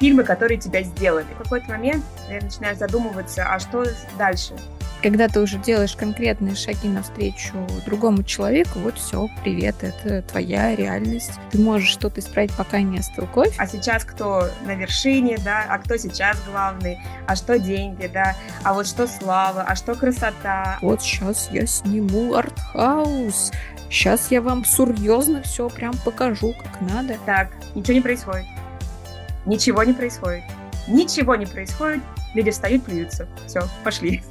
фильмы, которые тебя сделали. В какой-то момент я начинаю задумываться, а что дальше? Когда ты уже делаешь конкретные шаги навстречу другому человеку, вот все, привет, это твоя реальность. Ты можешь что-то исправить, пока не остыл кофе. А сейчас кто на вершине, да, а кто сейчас главный, а что деньги, да, а вот что слава, а что красота. Вот сейчас я сниму артхаус, сейчас я вам серьезно все прям покажу, как надо. Так, ничего не происходит. Ничего не происходит. Ничего не происходит. Люди встают, плюются. Все, пошли.